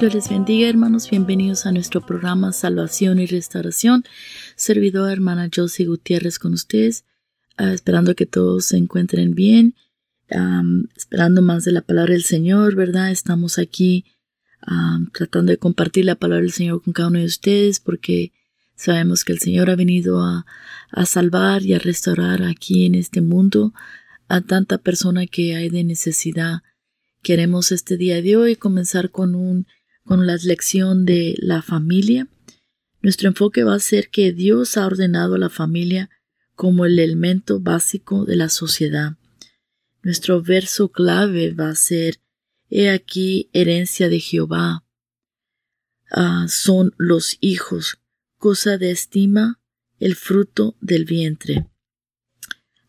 Dios les bendiga, hermanos. Bienvenidos a nuestro programa Salvación y Restauración. Servidor hermana Josie Gutiérrez con ustedes, ah, esperando que todos se encuentren bien, esperando más de la palabra del Señor, ¿verdad? Estamos aquí tratando de compartir la palabra del Señor con cada uno de ustedes porque sabemos que el Señor ha venido a, a salvar y a restaurar aquí en este mundo a tanta persona que hay de necesidad. Queremos este día de hoy comenzar con un con la lección de la familia. Nuestro enfoque va a ser que Dios ha ordenado la familia como el elemento básico de la sociedad. Nuestro verso clave va a ser He aquí herencia de Jehová. Ah, son los hijos, cosa de estima, el fruto del vientre.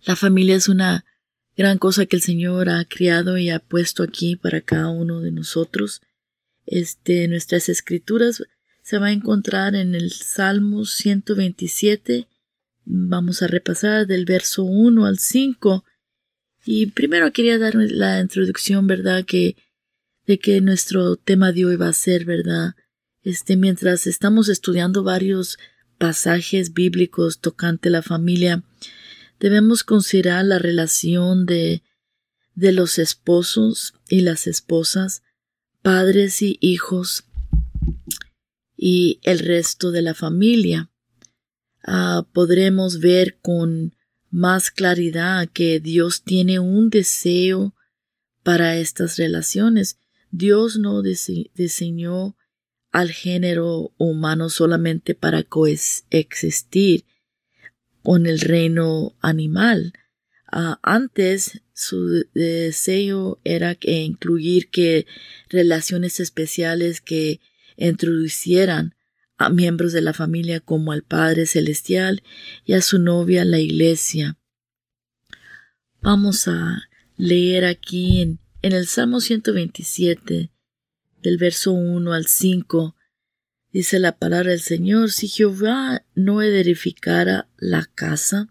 La familia es una gran cosa que el Señor ha criado y ha puesto aquí para cada uno de nosotros este, nuestras escrituras se va a encontrar en el Salmo 127. Vamos a repasar del verso 1 al 5. Y primero quería dar la introducción, ¿verdad? Que, de que nuestro tema de hoy va a ser, ¿verdad? Este, mientras estamos estudiando varios pasajes bíblicos tocante la familia, debemos considerar la relación de, de los esposos y las esposas, padres y hijos y el resto de la familia. Ah, podremos ver con más claridad que Dios tiene un deseo para estas relaciones. Dios no diseñó al género humano solamente para coexistir con el reino animal. Ah, antes su deseo era incluir que relaciones especiales que introducieran a miembros de la familia como al Padre Celestial y a su novia la Iglesia. Vamos a leer aquí en, en el Salmo 127, del verso 1 al 5, dice la palabra del Señor, si Jehová no edificara la casa,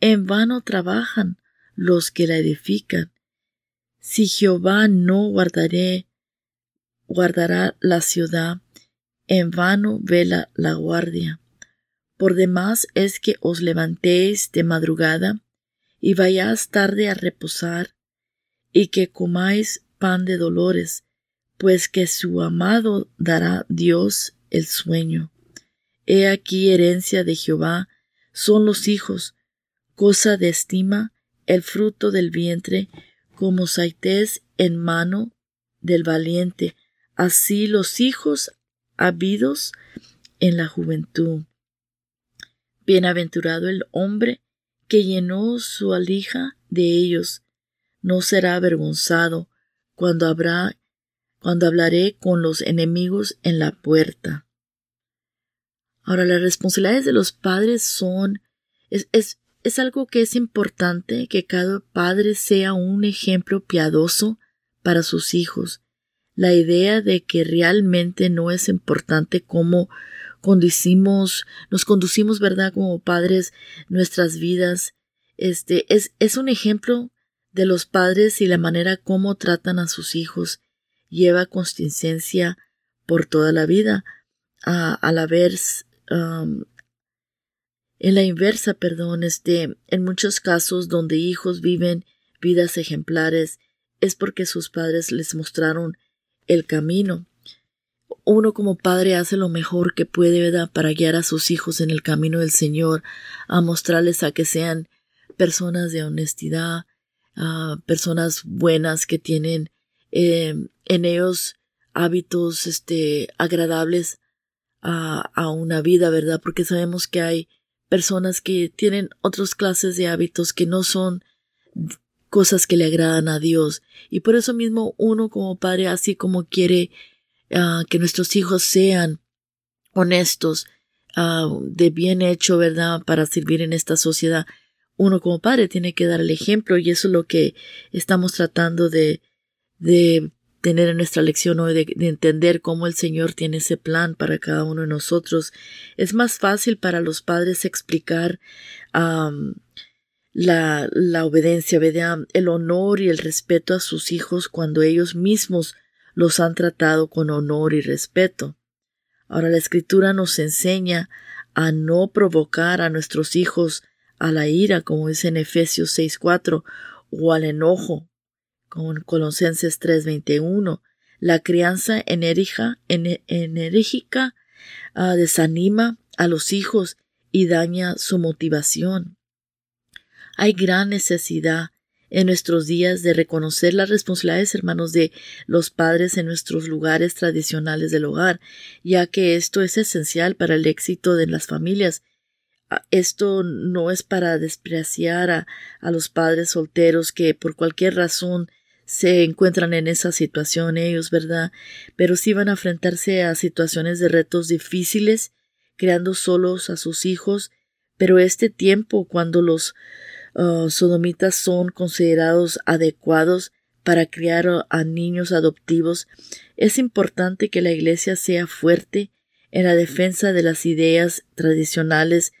en vano trabajan los que la edifican. Si Jehová no guardaré, guardará la ciudad, en vano vela la guardia. Por demás es que os levantéis de madrugada y vayáis tarde a reposar, y que comáis pan de dolores, pues que su amado dará Dios el sueño. He aquí herencia de Jehová son los hijos, cosa de estima el fruto del vientre, como saités en mano del valiente, así los hijos habidos en la juventud. Bienaventurado el hombre que llenó su alija de ellos, no será avergonzado cuando habrá cuando hablaré con los enemigos en la puerta. Ahora las responsabilidades de los padres son es, es algo que es importante que cada padre sea un ejemplo piadoso para sus hijos. La idea de que realmente no es importante cómo conducimos, nos conducimos, ¿verdad? Como padres, nuestras vidas. Este es, es un ejemplo de los padres y la manera como tratan a sus hijos. Lleva consistencia por toda la vida. a al haber um, en la inversa, perdón, este, en muchos casos donde hijos viven vidas ejemplares es porque sus padres les mostraron el camino. Uno como padre hace lo mejor que puede, para guiar a sus hijos en el camino del Señor, a mostrarles a que sean personas de honestidad, a personas buenas que tienen eh, en ellos hábitos este agradables a una vida, ¿verdad? Porque sabemos que hay personas que tienen otras clases de hábitos que no son cosas que le agradan a Dios. Y por eso mismo uno como padre, así como quiere ah, que nuestros hijos sean honestos, ah, de bien hecho, ¿verdad? Para servir en esta sociedad. Uno como padre tiene que dar el ejemplo y eso es lo que estamos tratando de, de tener en nuestra lección hoy de, entender cómo el Señor tiene ese plan para cada uno de nosotros. Es más fácil para los padres explicar la, la obediencia, el honor y el respeto a sus hijos cuando ellos mismos los han tratado con honor y respeto. Ahora la escritura nos enseña a no provocar a nuestros hijos a la ira, como dice en Efesios 6.4, o al enojo, como en Colosenses 3.21. La crianza enérgica, enérgica uh, desanima a los hijos y daña su motivación. Hay gran necesidad en nuestros días de reconocer las responsabilidades, hermanos, de los padres en nuestros lugares tradicionales del hogar, ya que esto es esencial para el éxito de las familias. Ah, esto no es para despreciar a, a los padres solteros que por cualquier razón se encuentran en esa situación ellos, ¿verdad? Pero sí van a enfrentarse a situaciones de retos difíciles, creando solos a sus hijos, pero este tiempo cuando los uh, sodomitas son considerados adecuados para criar a niños adoptivos, es importante que la Iglesia sea fuerte en la defensa de las ideas tradicionales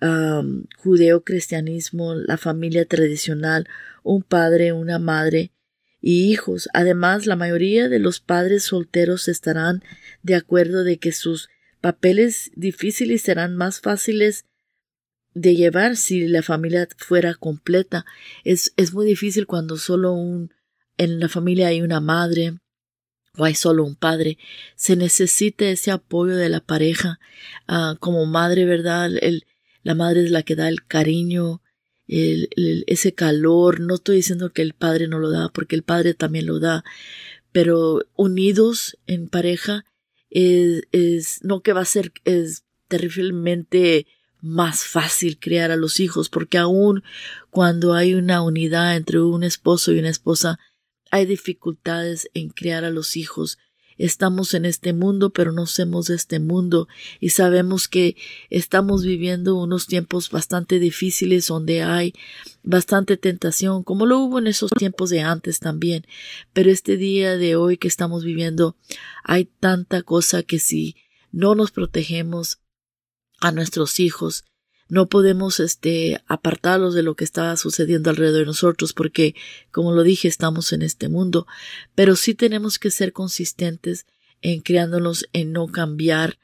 um, judeo-cristianismo, la familia tradicional, un padre, una madre, y hijos. Además, la mayoría de los padres solteros estarán de acuerdo de que sus papeles difíciles serán más fáciles de llevar si la familia fuera completa. Es, es muy difícil cuando solo un, en la familia hay una madre o hay solo un padre. Se necesita ese apoyo de la pareja. Uh, como madre, ¿verdad? El, la madre es la que da el cariño, ese calor. No estoy diciendo que el padre no lo da, porque el padre también lo da, pero unidos en pareja es, es no que va a ser es terriblemente más fácil criar a los hijos, porque aún cuando hay una unidad entre un esposo y una esposa, hay dificultades en criar a los hijos Estamos en este mundo, pero no somos de este mundo y sabemos que estamos viviendo unos tiempos bastante difíciles donde hay bastante tentación, como lo hubo en esos tiempos de antes también. Pero este día de hoy que estamos viviendo hay tanta cosa que si no nos protegemos a nuestros hijos, no podemos este apartarlos de lo que está sucediendo alrededor de nosotros porque como lo dije estamos en este mundo. Pero sí tenemos que ser consistentes en criándonos en no cambiar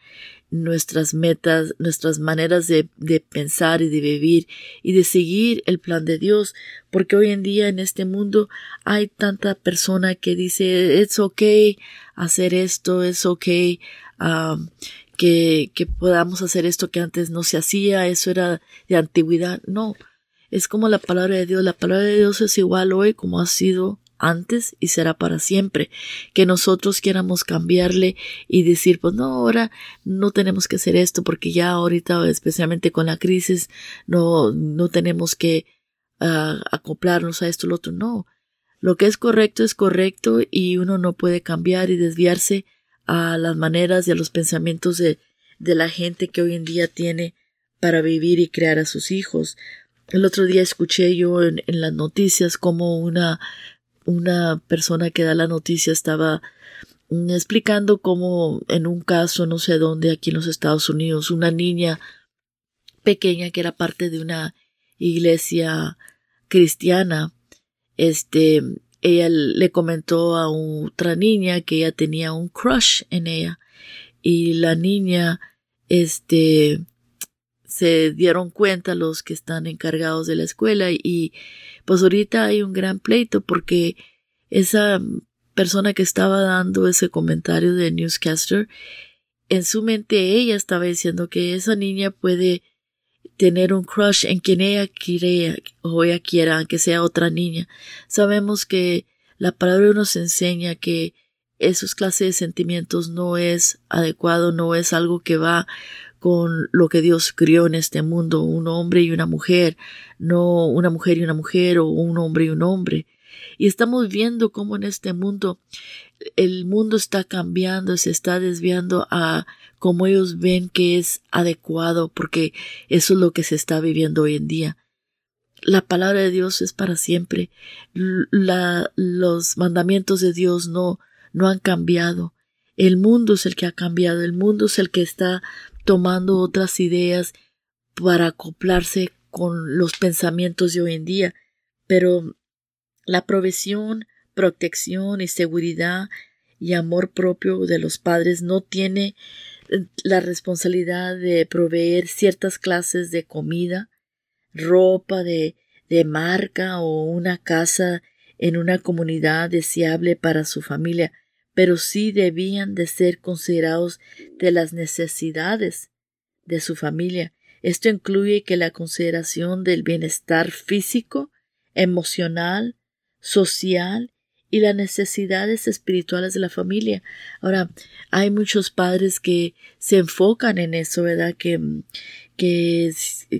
nuestras metas, nuestras maneras de, de, pensar y de vivir y de seguir el plan de Dios, porque hoy en día en este mundo hay tanta persona que dice it's okay hacer esto, es okay um, que, que podamos hacer esto que antes no se hacía, eso era de antigüedad. No, es como la palabra de Dios. La palabra de Dios es igual hoy como ha sido antes y será para siempre. Que nosotros quieramos cambiarle y decir, pues no, ahora no tenemos que hacer esto porque ya ahorita, especialmente con la crisis, no, no tenemos que uh, acoplarnos a esto o lo otro. No. Lo que es correcto es correcto y uno no puede cambiar y desviarse a las maneras y a los pensamientos de, de la gente que hoy en día tiene para vivir y crear a sus hijos. El otro día escuché yo en, en las noticias como una, una persona que da la noticia estaba mm, explicando cómo en un caso no sé dónde aquí en los Estados Unidos una niña pequeña que era parte de una iglesia cristiana este ella le comentó a otra niña que ella tenía un crush en ella. Y la niña este se dieron cuenta los que están encargados de la escuela y pues ahorita hay un gran pleito porque esa persona que estaba dando ese comentario de newscaster en su mente ella estaba diciendo que esa niña puede tener un crush en quien ella quiere o ella quiera, aunque sea otra niña. Sabemos que la palabra nos enseña que esos clases de sentimientos no es adecuado, no es algo que va con lo que Dios crió en este mundo, un hombre y una mujer, no una mujer y una mujer o un hombre y un hombre. Y estamos viendo cómo en este mundo el mundo está cambiando, se está desviando a como ellos ven que es adecuado, porque eso es lo que se está viviendo hoy en día. La palabra de Dios es para siempre. La, los mandamientos de Dios no, no han cambiado. El mundo es el que ha cambiado. El mundo es el que está tomando otras ideas para acoplarse con los pensamientos de hoy en día. Pero la provisión, protección y seguridad y amor propio de los padres no tiene la responsabilidad de proveer ciertas clases de comida, ropa de, de marca o una casa en una comunidad deseable para su familia, pero sí debían de ser considerados de las necesidades de su familia. Esto incluye que la consideración del bienestar físico, emocional, social y las necesidades espirituales de la familia. Ahora, hay muchos padres que se enfocan en eso, ¿verdad? Que, que,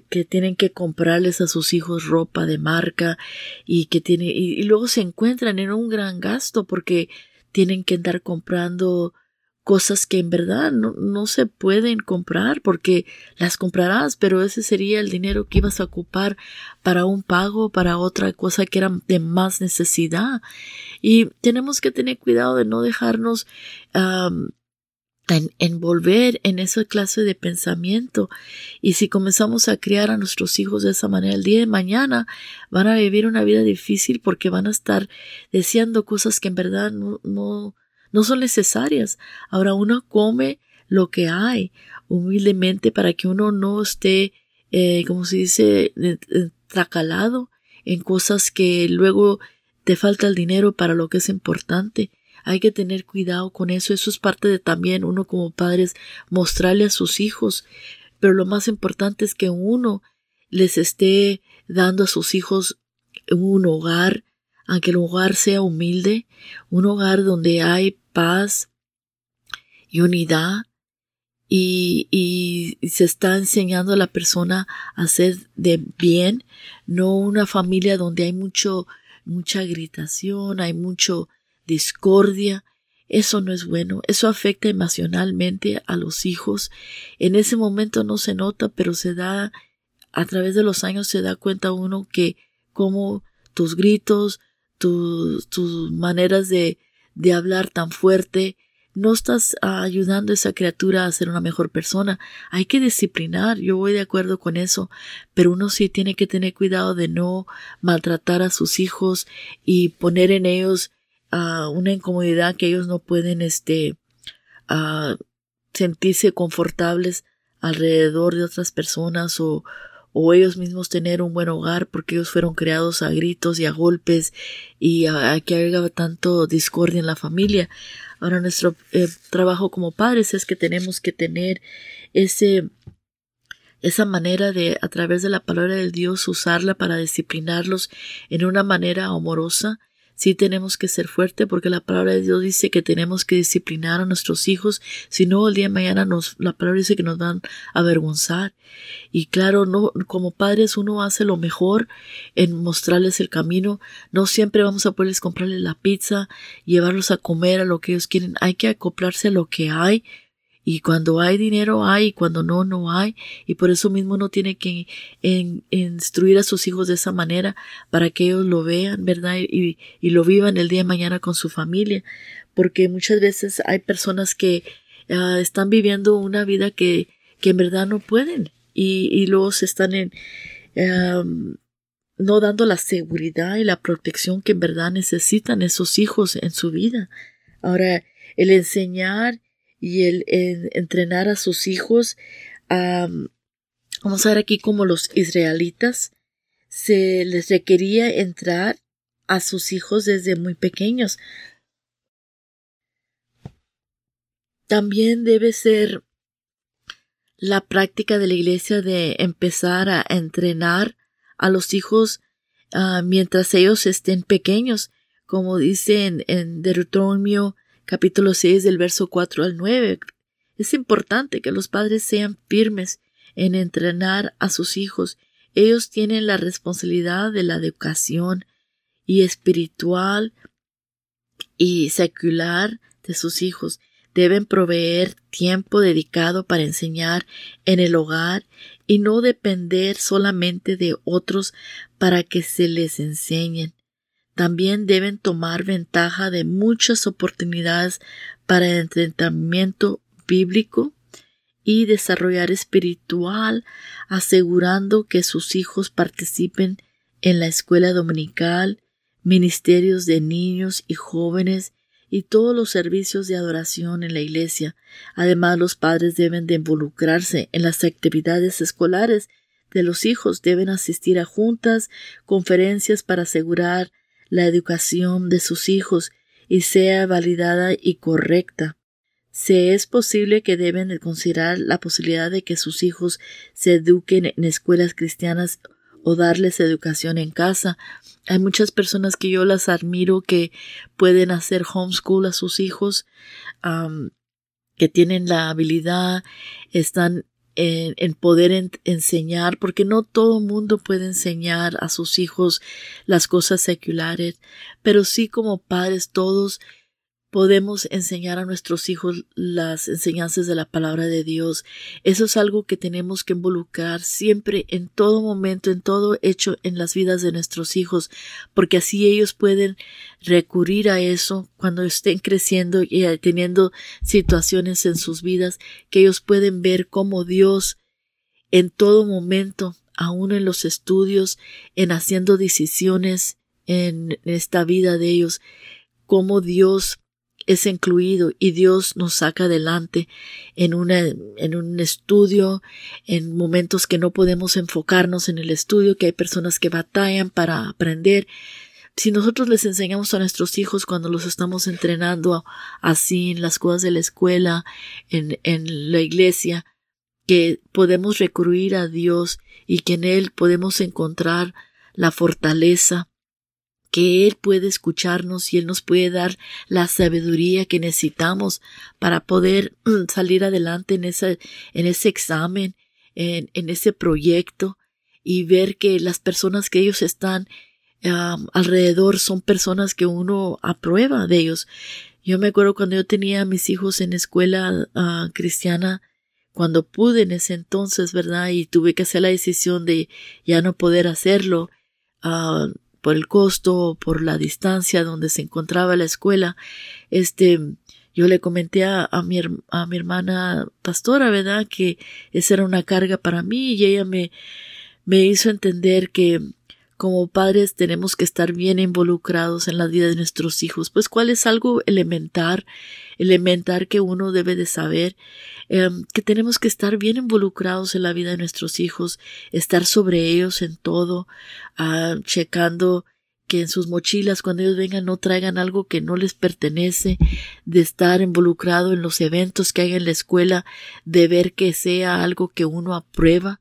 que tienen que comprarles a sus hijos ropa de marca y que tienen, y luego se encuentran en un gran gasto porque tienen que andar comprando cosas que en verdad no, no, se pueden comprar porque las comprarás, pero ese sería el dinero que ibas a ocupar para un pago, para otra cosa que era de más necesidad. Y tenemos que tener cuidado de no dejarnos en, envolver en esa clase de pensamiento. Y si comenzamos a criar a nuestros hijos de esa manera, el día de mañana van a vivir una vida difícil porque van a estar deseando cosas que en verdad no, no no son necesarias. Ahora uno come lo que hay humildemente para que uno no esté, eh, como se dice, tracalado en cosas que luego te falta el dinero para lo que es importante. Hay que tener cuidado con eso. Eso es parte de también uno como padres mostrarle a sus hijos. Pero lo más importante es que uno les esté dando a sus hijos un hogar aunque el hogar sea humilde, un hogar donde hay paz y unidad y, y, se está enseñando a la persona a hacer de bien, no una familia donde hay mucho, mucha gritación, hay mucho discordia. Eso no es bueno, eso afecta emocionalmente a los hijos. En ese momento no se nota, pero se da, a través de los años se da cuenta uno que como tus gritos, tus, tus maneras de, de hablar tan fuerte, no estás ayudando a esa criatura a ser una mejor persona. Hay que disciplinar, yo voy de acuerdo con eso, pero uno sí tiene que tener cuidado de no maltratar a sus hijos y poner en ellos uh, una incomodidad que ellos no pueden este uh, sentirse confortables alrededor de otras personas o, o ellos mismos tener un buen hogar porque ellos fueron creados a gritos y a golpes y a, que haya tanto discordia en la familia. Ahora nuestro eh, trabajo como padres es que tenemos que tener ese esa manera de a través de la palabra de Dios usarla para disciplinarlos en una manera amorosa sí tenemos que ser fuerte porque la palabra de Dios dice que tenemos que disciplinar a nuestros hijos, si no el día de mañana nos, la palabra dice que nos van a avergonzar. Y claro, no, como padres uno hace lo mejor en mostrarles el camino, no siempre vamos a poderles comprarles la pizza, llevarlos a comer a lo que ellos quieren, hay que acoplarse a lo que hay, y cuando hay dinero hay, y cuando no, no hay. Y por eso mismo uno tiene que instruir a sus hijos de esa manera para que ellos lo vean, ¿verdad? Y, lo vivan el día de mañana con su familia. Porque muchas veces hay personas que ah, están viviendo una vida que, que en verdad no pueden. Y, y luego se están en, no dando la seguridad y la protección que en verdad necesitan esos hijos en su vida. Ahora, el enseñar y el, entrenar a sus hijos vamos a ver aquí como los israelitas se les requería entrar a sus hijos desde muy pequeños. También debe ser la práctica de la iglesia de empezar a entrenar a los hijos ah, mientras ellos estén pequeños, como dice en, en Deuteronomio capítulo 6 del verso 4 al 9. Es importante que los padres sean firmes en entrenar a sus hijos. Ellos tienen la responsabilidad de la educación y espiritual y secular de sus hijos. Deben proveer tiempo dedicado para enseñar en el hogar y no depender solamente de otros para que se les enseñen. También deben tomar ventaja de muchas oportunidades para el entrenamiento bíblico y desarrollar espiritual, asegurando que sus hijos participen en la escuela dominical, ministerios de niños y jóvenes y todos los servicios de adoración en la iglesia. Además, los padres deben de involucrarse en las actividades escolares de los hijos, deben asistir a juntas, conferencias para asegurar la educación de sus hijos y sea validada y correcta. Se es posible que deben de considerar la posibilidad de que sus hijos se eduquen en escuelas cristianas o darles educación en casa. Hay muchas personas que yo las admiro que pueden hacer homeschool a sus hijos, que tienen la habilidad, están en, poder enseñar, porque no todo mundo puede enseñar a sus hijos las cosas seculares, pero sí como padres todos podemos enseñar a nuestros hijos las enseñanzas de la palabra de Dios. Eso es algo que tenemos que involucrar siempre, en todo momento, en todo hecho en las vidas de nuestros hijos, porque así ellos pueden recurrir a eso cuando estén creciendo y teniendo situaciones en sus vidas, que ellos pueden ver cómo Dios en todo momento, aún en los estudios, en haciendo decisiones en esta vida de ellos, cómo Dios es incluido y Dios nos saca adelante en una, en un estudio, en momentos que no podemos enfocarnos en el estudio, que hay personas que batallan para aprender. Si nosotros les enseñamos a nuestros hijos cuando los estamos entrenando así en las cosas de la escuela, en, en la iglesia, que podemos recurrir a Dios y que en Él podemos encontrar la fortaleza, que Él puede escucharnos y Él nos puede dar la sabiduría que necesitamos para poder mm, salir adelante en, ese, en ese examen, en, en, ese proyecto y ver que las personas que ellos están alrededor son personas que uno aprueba de ellos. Yo me acuerdo cuando yo tenía a mis hijos en escuela ah, cristiana, cuando pude en ese entonces, ¿verdad? Y tuve que hacer la decisión de ya no poder hacerlo. Uh, por el costo, por la distancia donde se encontraba la escuela, este, yo le comenté a, mi, a mi hermana pastora, ¿verdad? Que esa era una carga para mí y ella me, me hizo entender que como padres tenemos que estar bien involucrados en la vida de nuestros hijos, pues cuál es algo elemental, elemental que uno debe de saber, em, que tenemos que estar bien involucrados en la vida de nuestros hijos, estar sobre ellos en todo, ah, checando que en sus mochilas cuando ellos vengan no traigan algo que no les pertenece, de estar involucrado en los eventos que hay en la escuela, de ver que sea algo que uno aprueba,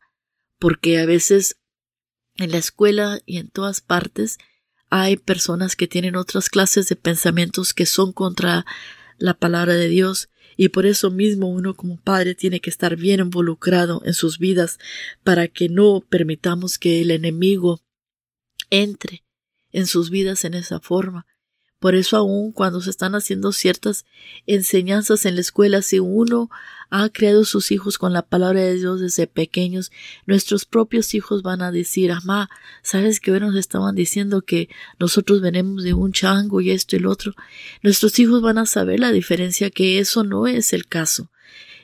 porque a veces en la escuela y en todas partes hay personas que tienen otras clases de pensamientos que son contra la palabra de Dios y por eso mismo uno como padre tiene que estar bien involucrado en sus vidas para que no permitamos que el enemigo entre en sus vidas en esa forma por eso aún cuando se están haciendo ciertas enseñanzas en la escuela, si uno ha creado sus hijos con la palabra de Dios desde pequeños, nuestros propios hijos van a decir, mamá, ¿sabes que hoy nos estaban diciendo que nosotros venimos de un chango y esto y lo otro? Nuestros hijos van a saber la diferencia que eso no es el caso.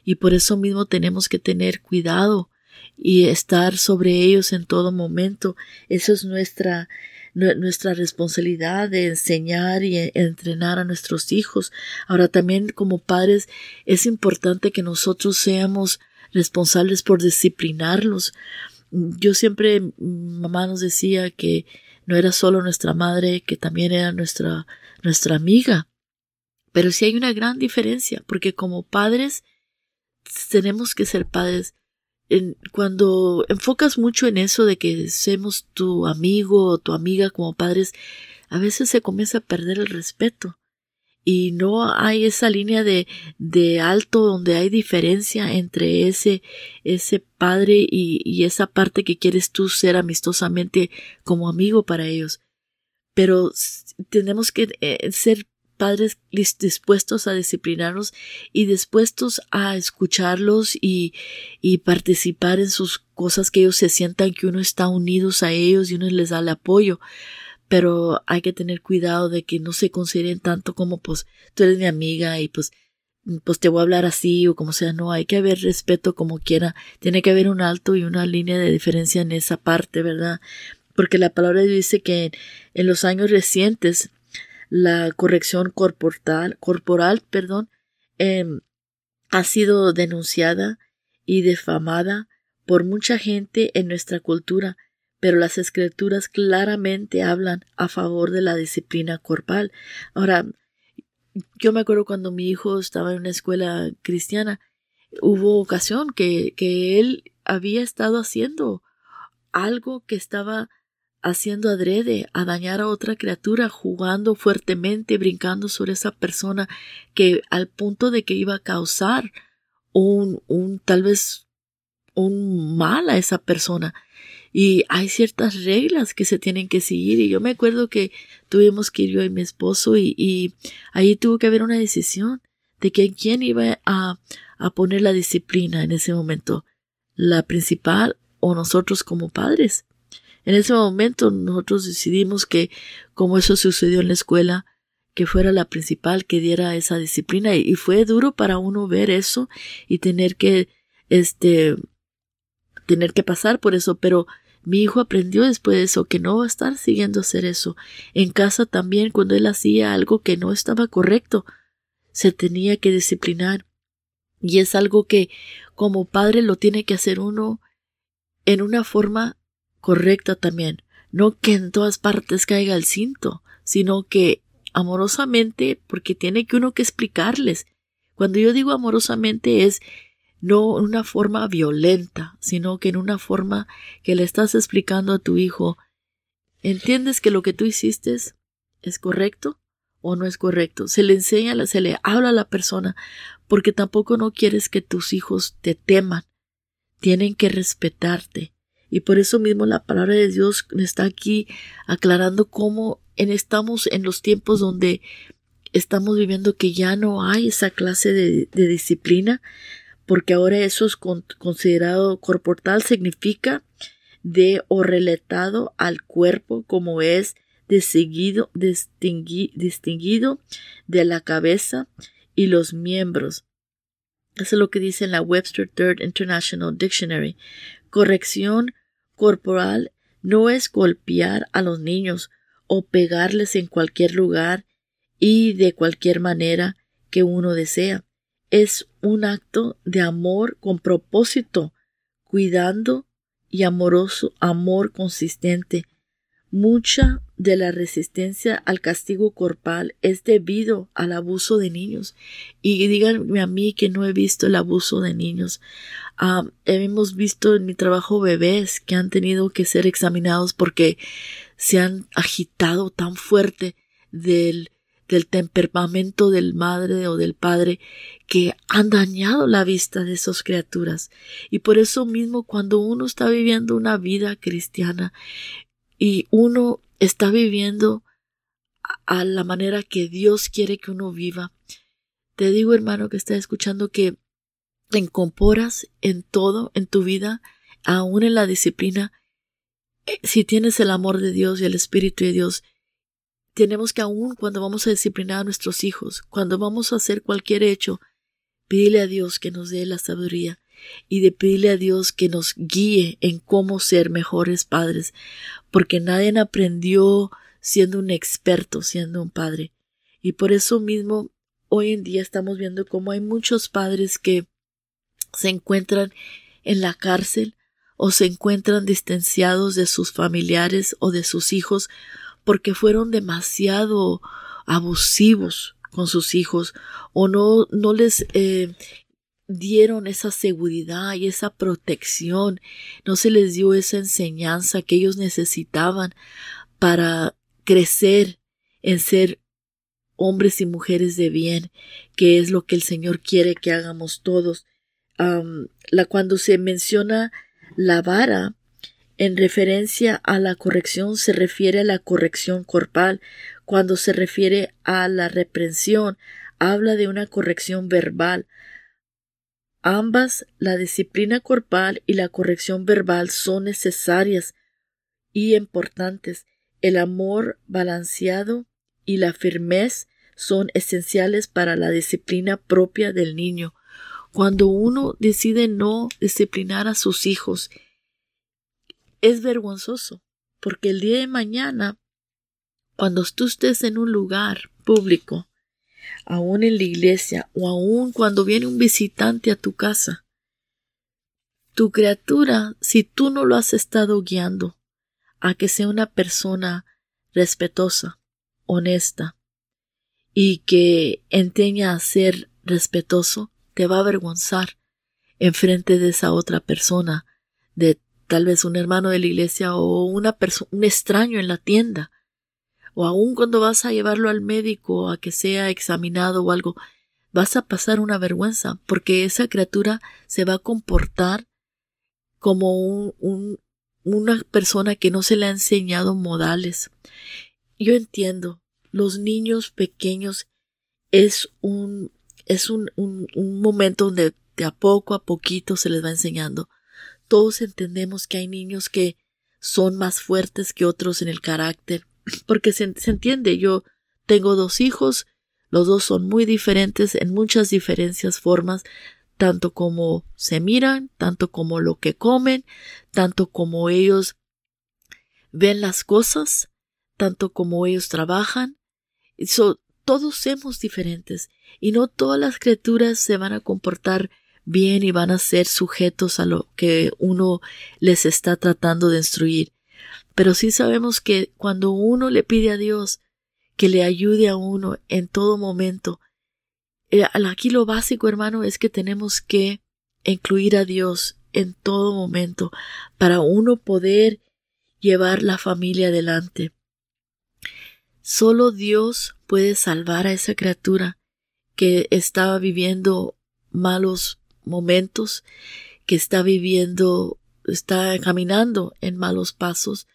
Y por eso mismo tenemos que tener cuidado y estar sobre ellos en todo momento. Eso es nuestra nuestra responsabilidad de enseñar y entrenar a nuestros hijos. Ahora también como padres es importante que nosotros seamos responsables por disciplinarlos. Yo siempre, mamá nos decía que no era solo nuestra madre, que también era nuestra, nuestra amiga. Pero sí hay una gran diferencia, porque como padres tenemos que ser padres cuando enfocas mucho en eso de que seamos tu amigo o tu amiga como padres, a veces se comienza a perder el respeto y no hay esa línea de, de alto donde hay diferencia entre ese, ese padre y, y esa parte que quieres tú ser amistosamente como amigo para ellos. Pero tenemos que eh, ser padres dispuestos a disciplinarlos y dispuestos a escucharlos y, y participar en sus cosas que ellos se sientan que uno está unidos a ellos y uno les da el apoyo. Pero hay que tener cuidado de que no se consideren tanto como pues tú eres mi amiga y pues pues te voy a hablar así o como sea, no, hay que haber respeto como quiera, tiene que haber un alto y una línea de diferencia en esa parte, ¿verdad? Porque la palabra dice que en los años recientes la corrección corporal, corporal perdón, em, ha sido denunciada y defamada por mucha gente en nuestra cultura, pero las escrituras claramente hablan a favor de la disciplina corporal. Ahora, yo me acuerdo cuando mi hijo estaba en una escuela cristiana, hubo ocasión que, que él había estado haciendo algo que estaba haciendo adrede a dañar a otra criatura, jugando fuertemente, brincando sobre esa persona, que al punto de que iba a causar un, un tal vez un mal a esa persona. Y hay ciertas reglas que se tienen que seguir. Y yo me acuerdo que tuvimos que ir yo y mi esposo y, y ahí tuvo que haber una decisión de que quién iba a, a poner la disciplina en ese momento, la principal o nosotros como padres. En ese momento nosotros decidimos que, como eso sucedió en la escuela, que fuera la principal que diera esa disciplina y, fue duro para uno ver eso y tener que, este, tener que pasar por eso, pero mi hijo aprendió después de eso que no va a estar siguiendo hacer eso. En casa también, cuando él hacía algo que no estaba correcto, se tenía que disciplinar. Y es algo que como padre lo tiene que hacer uno en una forma correcta también. No que en todas partes caiga el cinto, sino que amorosamente, porque tiene que uno que explicarles. Cuando yo digo amorosamente es no en una forma violenta, sino que en una forma que le estás explicando a tu hijo, ¿entiendes que lo que tú hiciste es correcto o no es correcto? Se le enseña, se le habla a la persona, porque tampoco no quieres que tus hijos te teman. Tienen que respetarte. Y por eso mismo la palabra de Dios está aquí aclarando cómo en, estamos en los tiempos donde estamos viviendo que ya no hay esa clase de, disciplina, porque ahora eso es considerado corporal, significa de o relatado al cuerpo como es distinguido, distinguido de la cabeza y los miembros. Eso es lo que dice en la Webster Third International Dictionary. Corrección corporal no es golpear a los niños o pegarles en cualquier lugar y de cualquier manera que uno desea es un acto de amor con propósito, cuidando y amoroso amor consistente. Mucha de la resistencia al castigo corporal es debido al abuso de niños. Y díganme a mí que no he visto el abuso de niños. Hemos visto en mi trabajo bebés que han tenido que ser examinados porque se han agitado tan fuerte del del temperamento del madre o del padre que han dañado la vista de esas criaturas. Y por eso mismo cuando uno está viviendo una vida cristiana y uno está viviendo a la manera que Dios quiere que uno viva, te digo hermano que está escuchando que te incorporas en todo, en tu vida, aún en la disciplina, eh, si tienes el amor de Dios y el Espíritu de Dios, tenemos que aún cuando vamos a disciplinar a nuestros hijos, cuando vamos a hacer cualquier hecho, pedirle a Dios que nos dé la sabiduría y de pedirle a Dios que nos guíe en cómo ser mejores padres, porque nadie aprendió siendo un experto, siendo un padre. Y por eso mismo hoy en día estamos viendo cómo hay muchos padres que se encuentran en la cárcel o se encuentran distanciados de sus familiares o de sus hijos porque fueron demasiado abusivos con sus hijos o no, no les eh, dieron esa seguridad y esa protección, no se les dio esa enseñanza que ellos necesitaban para crecer en ser hombres y mujeres de bien, que es lo que el Señor quiere que hagamos todos. cuando se menciona la vara, en referencia a la corrección se refiere a la corrección corporal. Cuando se refiere a la reprensión, habla de una corrección verbal. Ambas, la disciplina corporal y la corrección verbal, son necesarias y importantes. El amor balanceado y la firmeza son esenciales para la disciplina propia del niño. Cuando uno decide no disciplinar a sus hijos es vergonzoso, porque el día de mañana cuando tú estés en un lugar público, aún en la iglesia o aún cuando viene un visitante a tu casa, tu criatura, si tú no lo has estado guiando a que sea una persona respetuosa, honesta y que enseña a ser respetuoso, te va a avergonzar en frente de esa otra persona, de tal vez un hermano de la iglesia o una un extraño en la tienda, o aun cuando vas a llevarlo al médico a que sea examinado o algo, vas a pasar una vergüenza, porque esa criatura se va a comportar como un, una persona que no se le ha enseñado modales. Yo entiendo, los niños pequeños es un, es un, un, un momento donde de a poco a poquito se les va enseñando. Todos entendemos que hay niños que son más fuertes que otros en el carácter, porque se, entiende, yo tengo dos hijos, los dos son muy diferentes en muchas diferencias formas, tanto como se miran, tanto como lo que comen, tanto como ellos ven las cosas, tanto como ellos trabajan. todos somos diferentes y no todas las criaturas se van a comportar bien y van a ser sujetos a lo que uno les está tratando de instruir. Pero sí sabemos que cuando uno le pide a Dios que le ayude a uno en todo momento, eh, aquí lo básico, hermano, es que tenemos que incluir a Dios en todo momento para uno poder llevar la familia adelante. Solo Dios puede salvar a esa criatura que estaba viviendo malos momentos, que está viviendo, está caminando en malos pasos,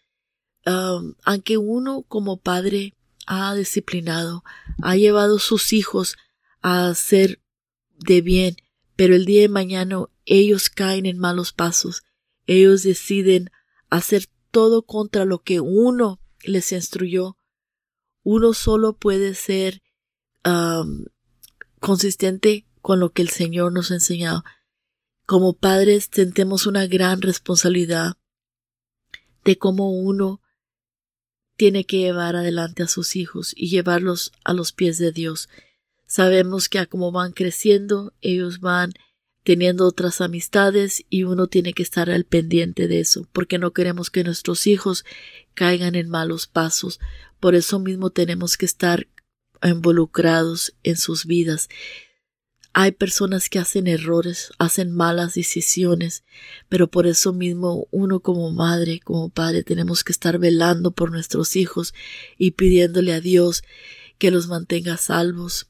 aunque uno como padre ha disciplinado, ha llevado sus hijos a ser de bien, pero el día de mañana ellos caen en malos pasos, ellos deciden hacer todo contra lo que uno les instruyó. Uno solo puede ser consistente con lo que el Señor nos ha enseñado. Como padres tenemos una gran responsabilidad de cómo uno tiene que llevar adelante a sus hijos y llevarlos a los pies de Dios. Sabemos que a como van creciendo, ellos van teniendo otras amistades y uno tiene que estar al pendiente de eso, porque no queremos que nuestros hijos caigan en malos pasos. Por eso mismo tenemos que estar involucrados en sus vidas. Hay personas que hacen errores, hacen malas decisiones, pero por eso mismo uno como madre, como padre, tenemos que estar velando por nuestros hijos y pidiéndole a Dios que los mantenga salvos,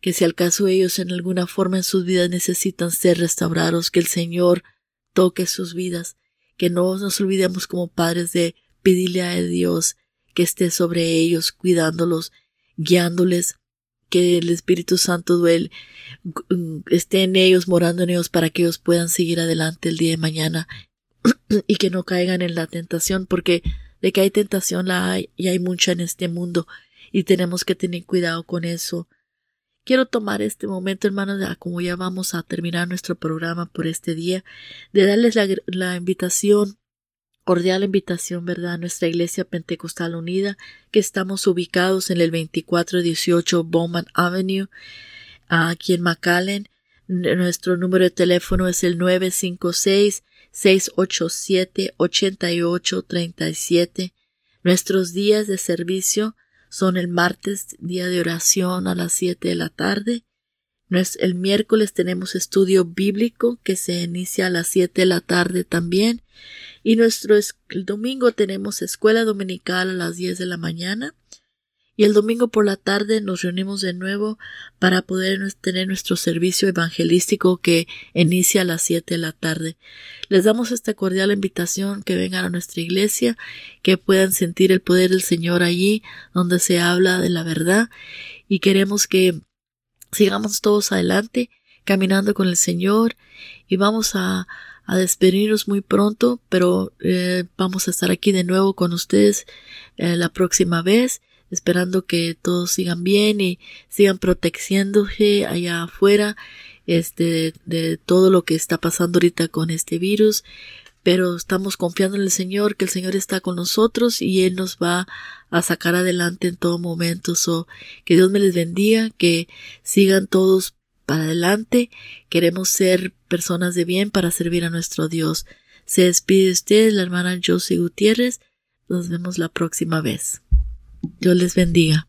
que si al caso ellos en alguna forma en sus vidas necesitan ser restaurados, que el Señor toque sus vidas, que no nos olvidemos como padres de pedirle a Dios que esté sobre ellos, cuidándolos, guiándoles, que el Espíritu Santo duele, esté en ellos, morando en ellos, para que ellos puedan seguir adelante el día de mañana y que no caigan en la tentación, porque de que hay tentación la hay y hay mucha en este mundo y tenemos que tener cuidado con eso. Quiero tomar este momento, hermanos, como ya vamos a terminar nuestro programa por este día, de darles la, la invitación cordial invitación, ¿verdad?, a nuestra Iglesia Pentecostal Unida, que estamos ubicados en el 2418 Bowman Avenue, aquí en McAllen. Nuestro número de teléfono es el 956-687-8837. Nuestros días de servicio son el martes, día de oración a las 7 de la tarde. El miércoles tenemos estudio bíblico que se inicia a las 7 de la tarde también. Y nuestro el domingo tenemos escuela dominical a las 10 de la mañana. Y el domingo por la tarde nos reunimos de nuevo para poder tener nuestro servicio evangelístico que inicia a las 7 de la tarde. Les damos esta cordial invitación que vengan a nuestra iglesia, que puedan sentir el poder del Señor allí donde se habla de la verdad y queremos que sigamos todos adelante caminando con el Señor y vamos a a despedirnos muy pronto, pero eh, vamos a estar aquí de nuevo con ustedes eh, la próxima vez, esperando que todos sigan bien y sigan protegiéndose allá afuera este, de todo lo que está pasando ahorita con este virus. Pero estamos confiando en el Señor, que el Señor está con nosotros y Él nos va a sacar adelante en todo momento. So, que Dios me les bendiga, que sigan todos para adelante. Queremos ser personas de bien para servir a nuestro Dios. Se despide usted, la hermana Josie Gutiérrez. Nos vemos la próxima vez. Dios les bendiga.